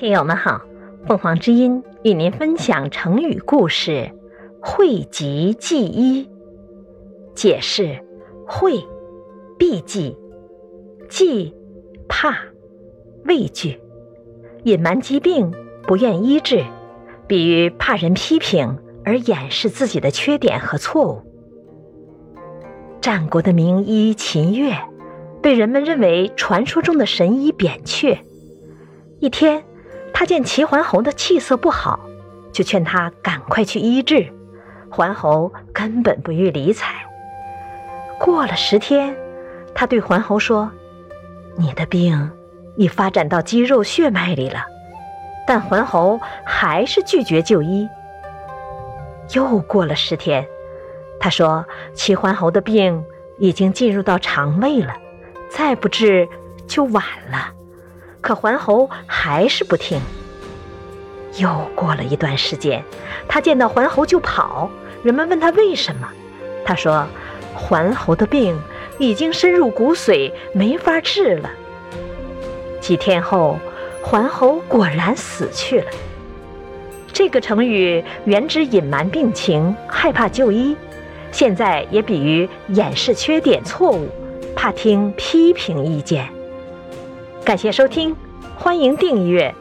听友们好，凤凰之音与您分享成语故事“讳疾忌医”。解释：讳，避忌；忌，怕，畏惧；隐瞒疾病，不愿医治，比喻怕人批评而掩饰自己的缺点和错误。战国的名医秦越，被人们认为传说中的神医扁鹊。一天。他见齐桓侯的气色不好，就劝他赶快去医治。桓侯根本不予理睬。过了十天，他对桓侯说：“你的病已发展到肌肉血脉里了。”但桓侯还是拒绝就医。又过了十天，他说：“齐桓侯的病已经进入到肠胃了，再不治就晚了。”可桓侯还是不听。又过了一段时间，他见到桓侯就跑。人们问他为什么，他说：“桓侯的病已经深入骨髓，没法治了。”几天后，桓侯果然死去了。这个成语原指隐瞒病情，害怕就医，现在也比喻掩饰缺点、错误，怕听批评意见。感谢收听，欢迎订阅。